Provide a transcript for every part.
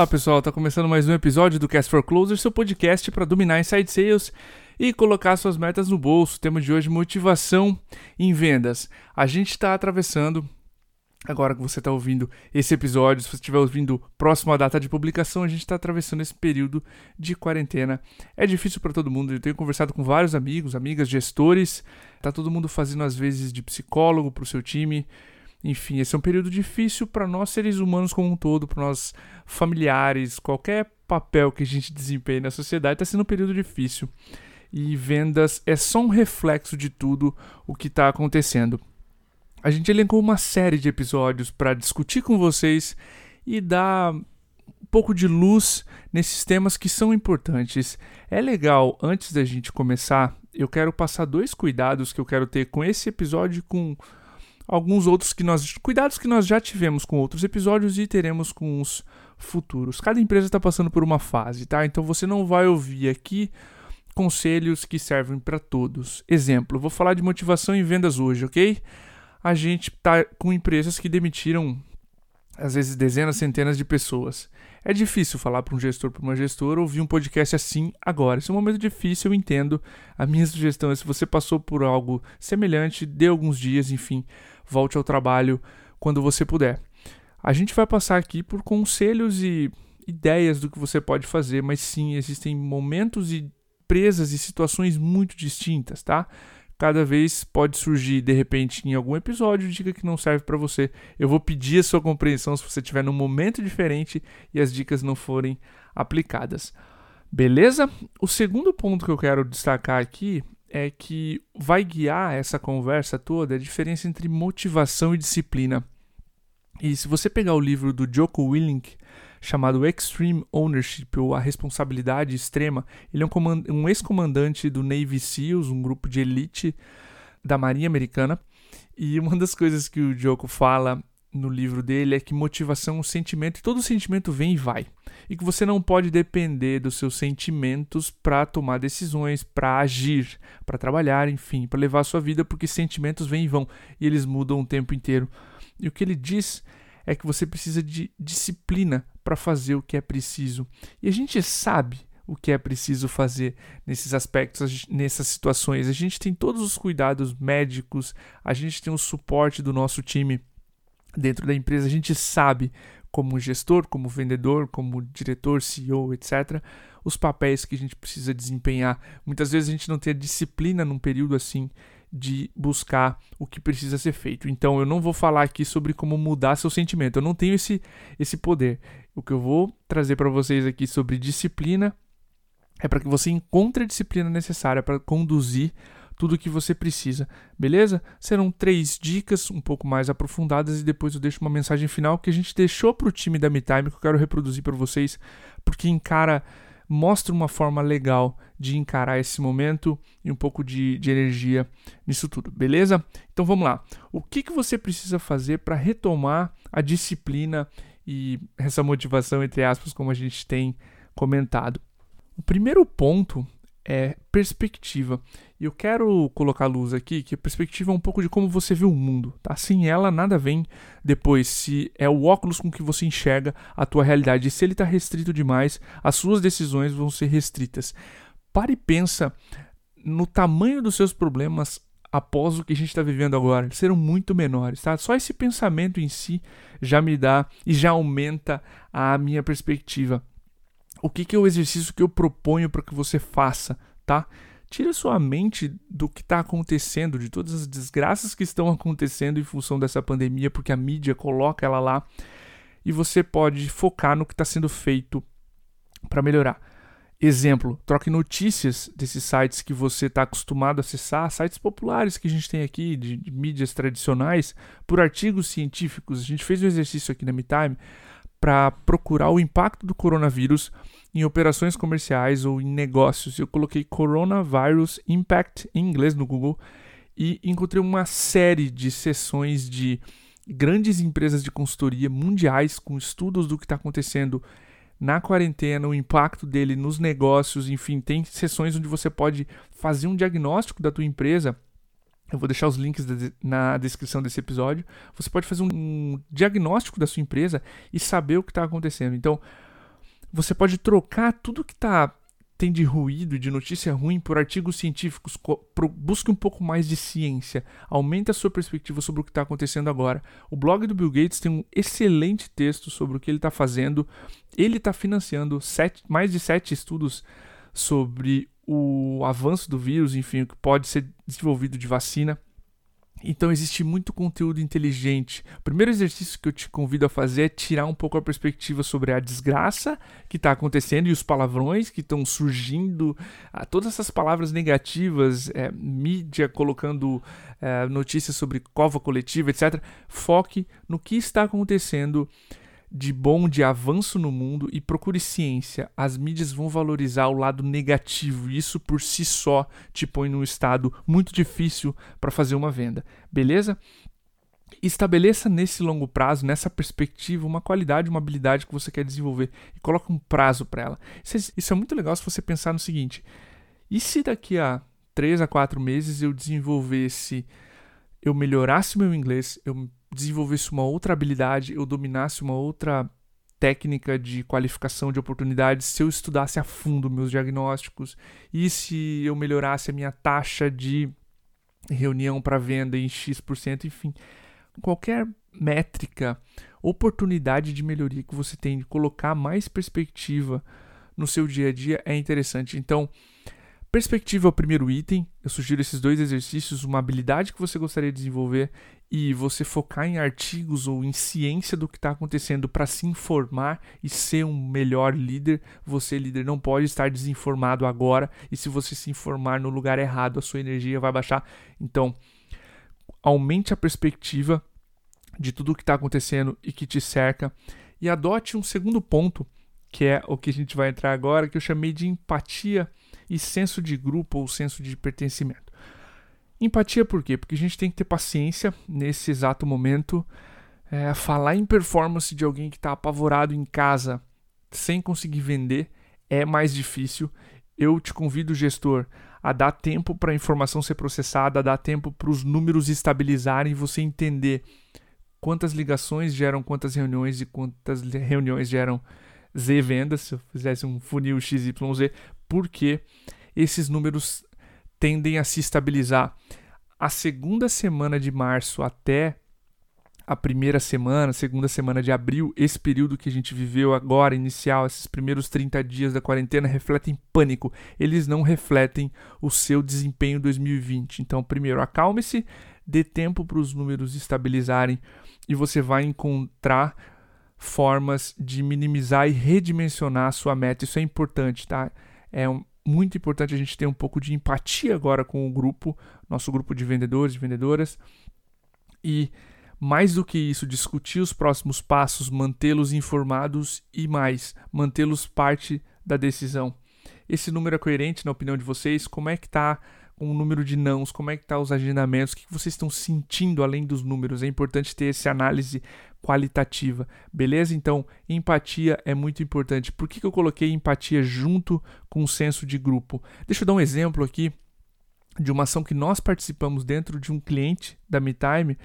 Olá pessoal, tá começando mais um episódio do Cast for Closer, seu podcast para dominar inside sales e colocar suas metas no bolso. O tema de hoje motivação em vendas. A gente está atravessando Agora que você está ouvindo esse episódio, se você estiver ouvindo próximo à data de publicação, a gente está atravessando esse período de quarentena. É difícil para todo mundo. Eu tenho conversado com vários amigos, amigas, gestores. Tá todo mundo fazendo às vezes de psicólogo para o seu time. Enfim, esse é um período difícil para nós seres humanos como um todo, para nós familiares, qualquer papel que a gente desempenhe na sociedade está sendo um período difícil. E vendas é só um reflexo de tudo o que está acontecendo. A gente elencou uma série de episódios para discutir com vocês e dar um pouco de luz nesses temas que são importantes. É legal, antes da gente começar, eu quero passar dois cuidados que eu quero ter com esse episódio e com alguns outros que nós cuidados que nós já tivemos com outros episódios e teremos com os futuros. Cada empresa está passando por uma fase, tá? Então você não vai ouvir aqui conselhos que servem para todos. Exemplo, vou falar de motivação em vendas hoje, ok? A gente tá com empresas que demitiram às vezes dezenas, centenas de pessoas. É difícil falar para um gestor, para uma gestora, ouvir um podcast assim agora. Esse é um momento difícil, eu entendo. A minha sugestão é se você passou por algo semelhante, dê alguns dias, enfim, volte ao trabalho quando você puder. A gente vai passar aqui por conselhos e ideias do que você pode fazer, mas sim, existem momentos e presas e situações muito distintas, tá? Cada vez pode surgir de repente em algum episódio dica que não serve para você. Eu vou pedir a sua compreensão se você estiver num momento diferente e as dicas não forem aplicadas. Beleza? O segundo ponto que eu quero destacar aqui é que vai guiar essa conversa toda a diferença entre motivação e disciplina. E se você pegar o livro do Joko Willink, chamado Extreme Ownership, ou A Responsabilidade Extrema, ele é um, um ex-comandante do Navy SEALs, um grupo de elite da Marinha Americana. E uma das coisas que o Joko fala no livro dele é que motivação é um sentimento e todo sentimento vem e vai. E que você não pode depender dos seus sentimentos para tomar decisões, para agir, para trabalhar, enfim, para levar a sua vida, porque sentimentos vêm e vão e eles mudam o tempo inteiro. E o que ele diz é que você precisa de disciplina para fazer o que é preciso. E a gente sabe o que é preciso fazer nesses aspectos, nessas situações. A gente tem todos os cuidados médicos, a gente tem o suporte do nosso time dentro da empresa, a gente sabe como gestor, como vendedor, como diretor, CEO, etc., os papéis que a gente precisa desempenhar. Muitas vezes a gente não tem a disciplina num período assim de buscar o que precisa ser feito. Então eu não vou falar aqui sobre como mudar seu sentimento. Eu não tenho esse esse poder. O que eu vou trazer para vocês aqui sobre disciplina é para que você encontre a disciplina necessária para conduzir tudo o que você precisa, beleza? Serão três dicas um pouco mais aprofundadas e depois eu deixo uma mensagem final que a gente deixou para o time da MeTime que eu quero reproduzir para vocês, porque encara mostra uma forma legal de encarar esse momento e um pouco de, de energia nisso tudo, beleza? Então vamos lá. O que, que você precisa fazer para retomar a disciplina e essa motivação, entre aspas, como a gente tem comentado? O primeiro ponto é perspectiva. E eu quero colocar luz aqui que a perspectiva é um pouco de como você vê o mundo, tá? Sem ela nada vem depois, se é o óculos com que você enxerga a tua realidade. E se ele está restrito demais, as suas decisões vão ser restritas. Pare e pensa no tamanho dos seus problemas após o que a gente está vivendo agora. Eles serão muito menores, tá? Só esse pensamento em si já me dá e já aumenta a minha perspectiva o que, que é o exercício que eu proponho para que você faça, tá? Tira sua mente do que está acontecendo, de todas as desgraças que estão acontecendo em função dessa pandemia, porque a mídia coloca ela lá, e você pode focar no que está sendo feito para melhorar. Exemplo, troque notícias desses sites que você está acostumado a acessar, sites populares que a gente tem aqui, de, de mídias tradicionais, por artigos científicos. A gente fez um exercício aqui na MeTime para procurar o impacto do coronavírus em operações comerciais ou em negócios. Eu coloquei Coronavirus Impact em inglês no Google e encontrei uma série de sessões de grandes empresas de consultoria mundiais com estudos do que está acontecendo na quarentena, o impacto dele nos negócios, enfim, tem sessões onde você pode fazer um diagnóstico da tua empresa eu vou deixar os links na descrição desse episódio. Você pode fazer um diagnóstico da sua empresa e saber o que está acontecendo. Então, Você pode trocar tudo que tá tem de ruído de notícia ruim por artigos científicos. Busque um pouco mais de ciência. Aumente a sua perspectiva sobre o que está acontecendo agora. O blog do Bill Gates tem um excelente texto sobre o que ele está fazendo. Ele está financiando sete, mais de sete estudos sobre o avanço do vírus, enfim, o que pode ser desenvolvido de vacina. Então existe muito conteúdo inteligente. O primeiro exercício que eu te convido a fazer é tirar um pouco a perspectiva sobre a desgraça que está acontecendo e os palavrões que estão surgindo, ah, todas essas palavras negativas, é, mídia colocando é, notícias sobre cova coletiva, etc. Foque no que está acontecendo de bom, de avanço no mundo e procure ciência. As mídias vão valorizar o lado negativo. Isso por si só te põe num estado muito difícil para fazer uma venda. Beleza? Estabeleça nesse longo prazo, nessa perspectiva, uma qualidade, uma habilidade que você quer desenvolver e coloque um prazo para ela. Isso é, isso é muito legal se você pensar no seguinte: e se daqui a 3 a 4 meses eu desenvolvesse, eu melhorasse meu inglês, eu desenvolvesse uma outra habilidade, eu dominasse uma outra técnica de qualificação de oportunidades, se eu estudasse a fundo meus diagnósticos e se eu melhorasse a minha taxa de reunião para venda em X%, enfim, qualquer métrica, oportunidade de melhoria que você tem de colocar mais perspectiva no seu dia a dia é interessante. Então, Perspectiva é o primeiro item. Eu sugiro esses dois exercícios, uma habilidade que você gostaria de desenvolver e você focar em artigos ou em ciência do que está acontecendo para se informar e ser um melhor líder. Você, líder, não pode estar desinformado agora e se você se informar no lugar errado, a sua energia vai baixar. Então, aumente a perspectiva de tudo o que está acontecendo e que te cerca e adote um segundo ponto, que é o que a gente vai entrar agora, que eu chamei de empatia e senso de grupo ou senso de pertencimento. Empatia por quê? Porque a gente tem que ter paciência nesse exato momento. É, falar em performance de alguém que está apavorado em casa sem conseguir vender é mais difícil. Eu te convido, gestor, a dar tempo para a informação ser processada, a dar tempo para os números estabilizarem, você entender quantas ligações geram quantas reuniões e quantas reuniões geram Z vendas, se eu fizesse um funil XYZ, porque esses números tendem a se estabilizar. A segunda semana de março até a primeira semana, segunda semana de abril, esse período que a gente viveu agora, inicial, esses primeiros 30 dias da quarentena, refletem pânico. Eles não refletem o seu desempenho 2020. Então, primeiro, acalme-se, dê tempo para os números estabilizarem e você vai encontrar formas de minimizar e redimensionar a sua meta. Isso é importante, tá? É um, muito importante a gente ter um pouco de empatia agora com o grupo, nosso grupo de vendedores e vendedoras. E mais do que isso, discutir os próximos passos, mantê-los informados e mais, mantê-los parte da decisão. Esse número é coerente na opinião de vocês? Como é que está o número de nãos? Como é que está os agendamentos? O que vocês estão sentindo além dos números? É importante ter essa análise qualitativa, beleza? Então, empatia é muito importante. Por que, que eu coloquei empatia junto com o senso de grupo? Deixa eu dar um exemplo aqui de uma ação que nós participamos dentro de um cliente da MeTime,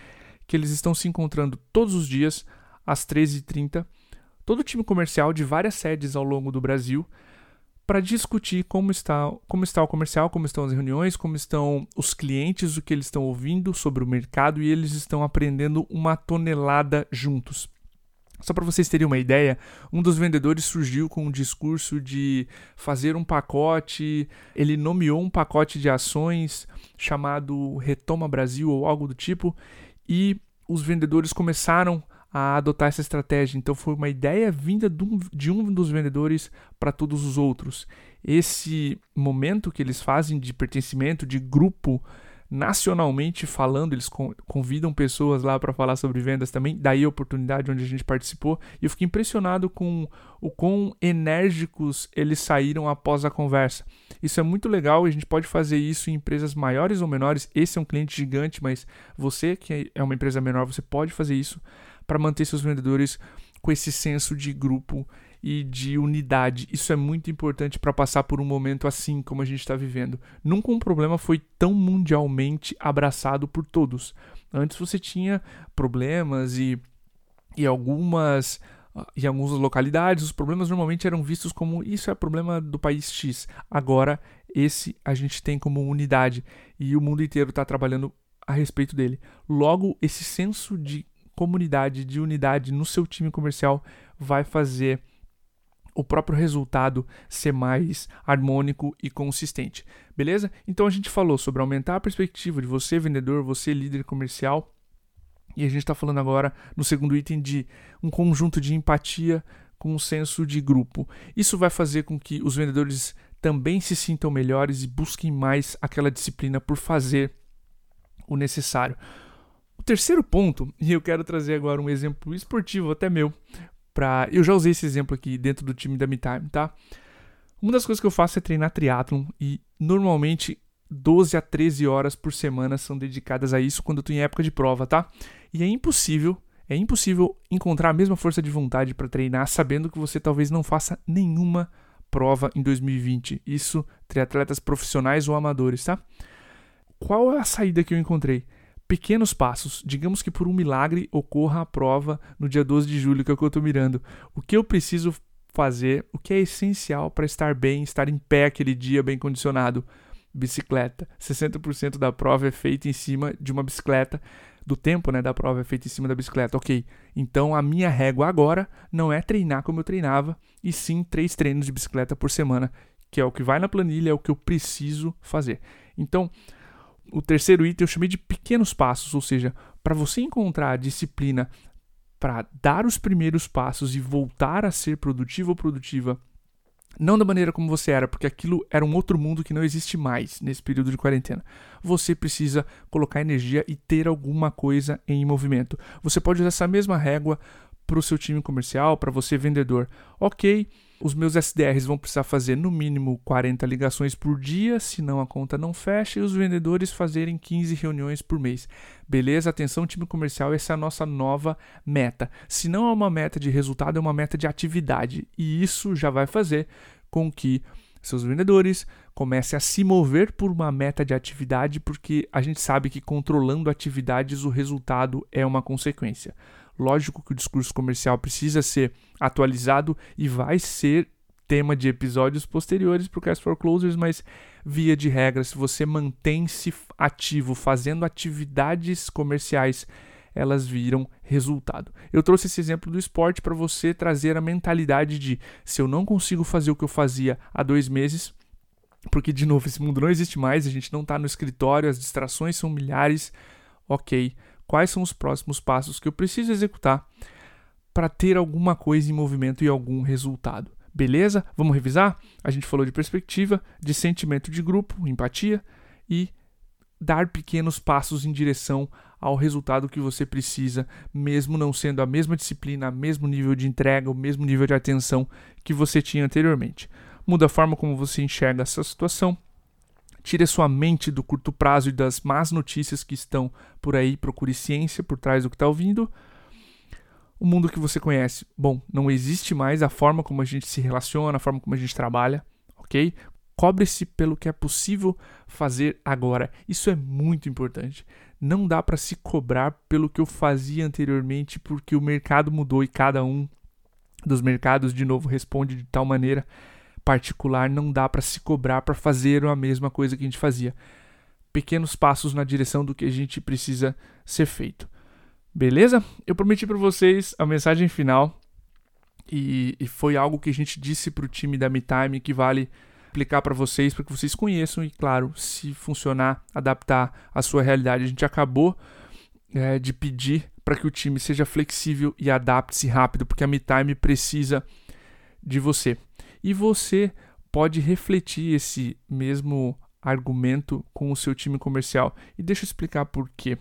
que eles estão se encontrando todos os dias às 13h30, todo o time comercial de várias sedes ao longo do Brasil, para discutir como está, como está o comercial, como estão as reuniões, como estão os clientes, o que eles estão ouvindo sobre o mercado e eles estão aprendendo uma tonelada juntos. Só para vocês terem uma ideia, um dos vendedores surgiu com um discurso de fazer um pacote, ele nomeou um pacote de ações chamado Retoma Brasil ou algo do tipo, e os vendedores começaram a adotar essa estratégia. Então foi uma ideia vinda de um dos vendedores para todos os outros. Esse momento que eles fazem de pertencimento, de grupo, nacionalmente falando, eles convidam pessoas lá para falar sobre vendas também, daí a oportunidade onde a gente participou, e eu fiquei impressionado com o quão enérgicos eles saíram após a conversa. Isso é muito legal e a gente pode fazer isso em empresas maiores ou menores. Esse é um cliente gigante, mas você que é uma empresa menor, você pode fazer isso para manter seus vendedores com esse senso de grupo e de unidade. Isso é muito importante para passar por um momento assim como a gente está vivendo. Nunca um problema foi tão mundialmente abraçado por todos. Antes você tinha problemas e, e algumas em algumas localidades, os problemas normalmente eram vistos como isso é problema do país X. Agora, esse a gente tem como unidade e o mundo inteiro está trabalhando a respeito dele. Logo, esse senso de comunidade, de unidade no seu time comercial vai fazer o próprio resultado ser mais harmônico e consistente. Beleza? Então a gente falou sobre aumentar a perspectiva de você, vendedor, você, líder comercial. E a gente está falando agora no segundo item de um conjunto de empatia com um senso de grupo. Isso vai fazer com que os vendedores também se sintam melhores e busquem mais aquela disciplina por fazer o necessário. Terceiro ponto, e eu quero trazer agora um exemplo esportivo até meu, para eu já usei esse exemplo aqui dentro do time da MeTime, tá? Uma das coisas que eu faço é treinar triatlon e normalmente 12 a 13 horas por semana são dedicadas a isso quando eu tô em época de prova, tá? E é impossível, é impossível encontrar a mesma força de vontade para treinar sabendo que você talvez não faça nenhuma prova em 2020. Isso triatletas profissionais ou amadores, tá? Qual é a saída que eu encontrei? Pequenos passos. Digamos que por um milagre ocorra a prova no dia 12 de julho, que é o que eu estou mirando. O que eu preciso fazer, o que é essencial para estar bem, estar em pé aquele dia bem condicionado? Bicicleta. 60% da prova é feita em cima de uma bicicleta. Do tempo né, da prova é feito em cima da bicicleta. Ok. Então a minha régua agora não é treinar como eu treinava, e sim três treinos de bicicleta por semana, que é o que vai na planilha, é o que eu preciso fazer. Então, o terceiro item eu chamei de pequenos passos, ou seja, para você encontrar a disciplina para dar os primeiros passos e voltar a ser produtivo ou produtiva, não da maneira como você era, porque aquilo era um outro mundo que não existe mais nesse período de quarentena. Você precisa colocar energia e ter alguma coisa em movimento. Você pode usar essa mesma régua para o seu time comercial, para você vendedor. Ok, os meus SDRs vão precisar fazer no mínimo 40 ligações por dia, senão a conta não fecha, e os vendedores fazerem 15 reuniões por mês. Beleza? Atenção, time comercial, essa é a nossa nova meta. Se não é uma meta de resultado, é uma meta de atividade. E isso já vai fazer com que seus vendedores comecem a se mover por uma meta de atividade, porque a gente sabe que controlando atividades o resultado é uma consequência. Lógico que o discurso comercial precisa ser atualizado e vai ser tema de episódios posteriores para o Cast for Closers, mas via de regra, se você mantém-se ativo fazendo atividades comerciais, elas viram resultado. Eu trouxe esse exemplo do esporte para você trazer a mentalidade de se eu não consigo fazer o que eu fazia há dois meses, porque de novo esse mundo não existe mais, a gente não está no escritório, as distrações são milhares, ok quais são os próximos passos que eu preciso executar para ter alguma coisa em movimento e algum resultado. Beleza? Vamos revisar? A gente falou de perspectiva, de sentimento de grupo, empatia e dar pequenos passos em direção ao resultado que você precisa, mesmo não sendo a mesma disciplina, o mesmo nível de entrega, o mesmo nível de atenção que você tinha anteriormente. Muda a forma como você enxerga essa situação Tire sua mente do curto prazo e das más notícias que estão por aí. Procure ciência por trás do que está ouvindo. O mundo que você conhece, bom, não existe mais a forma como a gente se relaciona, a forma como a gente trabalha, ok? Cobre-se pelo que é possível fazer agora. Isso é muito importante. Não dá para se cobrar pelo que eu fazia anteriormente, porque o mercado mudou e cada um dos mercados, de novo, responde de tal maneira particular não dá para se cobrar para fazer a mesma coisa que a gente fazia. Pequenos passos na direção do que a gente precisa ser feito. Beleza? Eu prometi para vocês a mensagem final e, e, foi algo que a gente disse para o time da MeTime que vale aplicar para vocês, para que vocês conheçam e, claro, se funcionar, adaptar à sua realidade. A gente acabou é, de pedir para que o time seja flexível e adapte-se rápido, porque a MeTime precisa de você. E você pode refletir esse mesmo argumento com o seu time comercial. E deixa eu explicar por quê.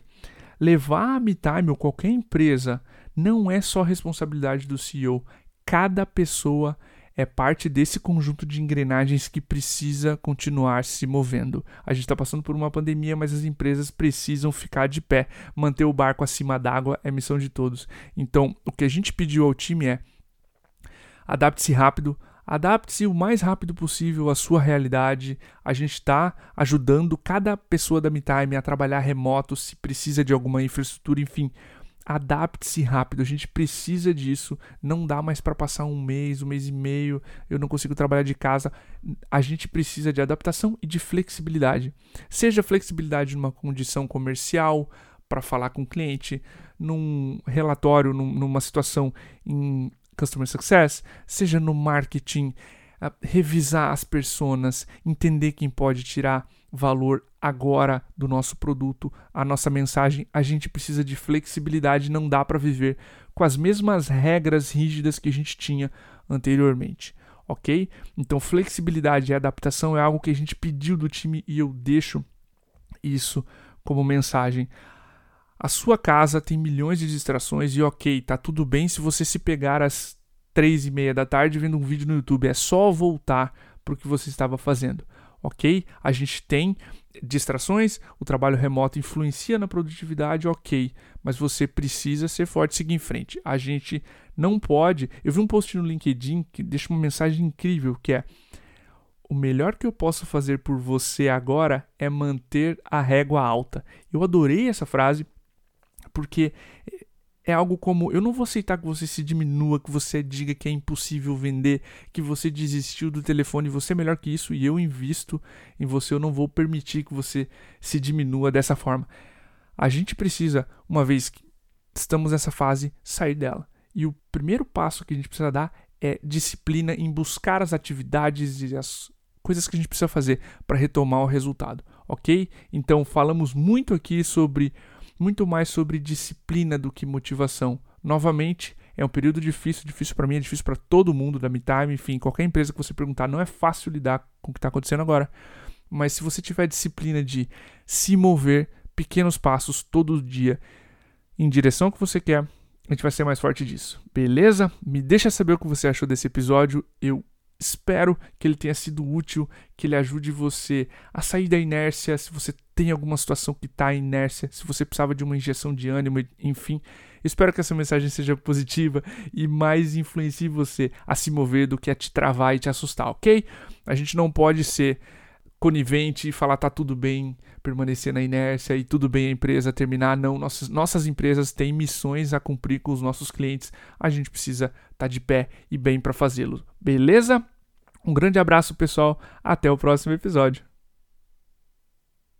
Levar a MeTime ou qualquer empresa não é só responsabilidade do CEO. Cada pessoa é parte desse conjunto de engrenagens que precisa continuar se movendo. A gente está passando por uma pandemia, mas as empresas precisam ficar de pé. Manter o barco acima d'água é missão de todos. Então, o que a gente pediu ao time é adapte-se rápido, Adapte-se o mais rápido possível à sua realidade. A gente está ajudando cada pessoa da MeTime a trabalhar remoto, se precisa de alguma infraestrutura, enfim. adapte-se rápido. A gente precisa disso. Não dá mais para passar um mês, um mês e meio. Eu não consigo trabalhar de casa. A gente precisa de adaptação e de flexibilidade. Seja flexibilidade numa condição comercial para falar com o cliente, num relatório, num, numa situação em customer success, seja no marketing, revisar as personas, entender quem pode tirar valor agora do nosso produto, a nossa mensagem, a gente precisa de flexibilidade, não dá para viver com as mesmas regras rígidas que a gente tinha anteriormente, ok? Então, flexibilidade e adaptação é algo que a gente pediu do time e eu deixo isso como mensagem. A sua casa tem milhões de distrações e ok, tá tudo bem se você se pegar às três e meia da tarde vendo um vídeo no YouTube, é só voltar para o que você estava fazendo ok? A gente tem distrações, o trabalho remoto influencia na produtividade, ok, mas você precisa ser forte seguir em frente. A gente não pode. Eu vi um post no LinkedIn que deixa uma mensagem incrível que é o melhor que eu posso fazer por você agora é manter a régua alta. Eu adorei essa frase porque é algo como: eu não vou aceitar que você se diminua, que você diga que é impossível vender, que você desistiu do telefone, você é melhor que isso e eu invisto em você. Eu não vou permitir que você se diminua dessa forma. A gente precisa, uma vez que estamos nessa fase, sair dela. E o primeiro passo que a gente precisa dar é disciplina em buscar as atividades e as coisas que a gente precisa fazer para retomar o resultado, ok? Então, falamos muito aqui sobre muito mais sobre disciplina do que motivação. Novamente, é um período difícil, difícil para mim, é difícil para todo mundo da MeTime, enfim, qualquer empresa que você perguntar, não é fácil lidar com o que está acontecendo agora. Mas se você tiver disciplina de se mover pequenos passos todo dia em direção que você quer, a gente vai ser mais forte disso. Beleza? Me deixa saber o que você achou desse episódio. Eu Espero que ele tenha sido útil, que ele ajude você a sair da inércia, se você tem alguma situação que está em inércia, se você precisava de uma injeção de ânimo, enfim. Espero que essa mensagem seja positiva e mais influencie você a se mover do que a te travar e te assustar, ok? A gente não pode ser conivente e falar tá tudo bem, permanecer na inércia e tudo bem a empresa terminar. Não, nossas, nossas empresas têm missões a cumprir com os nossos clientes. A gente precisa estar tá de pé e bem para fazê-lo. Beleza? Um grande abraço, pessoal. Até o próximo episódio.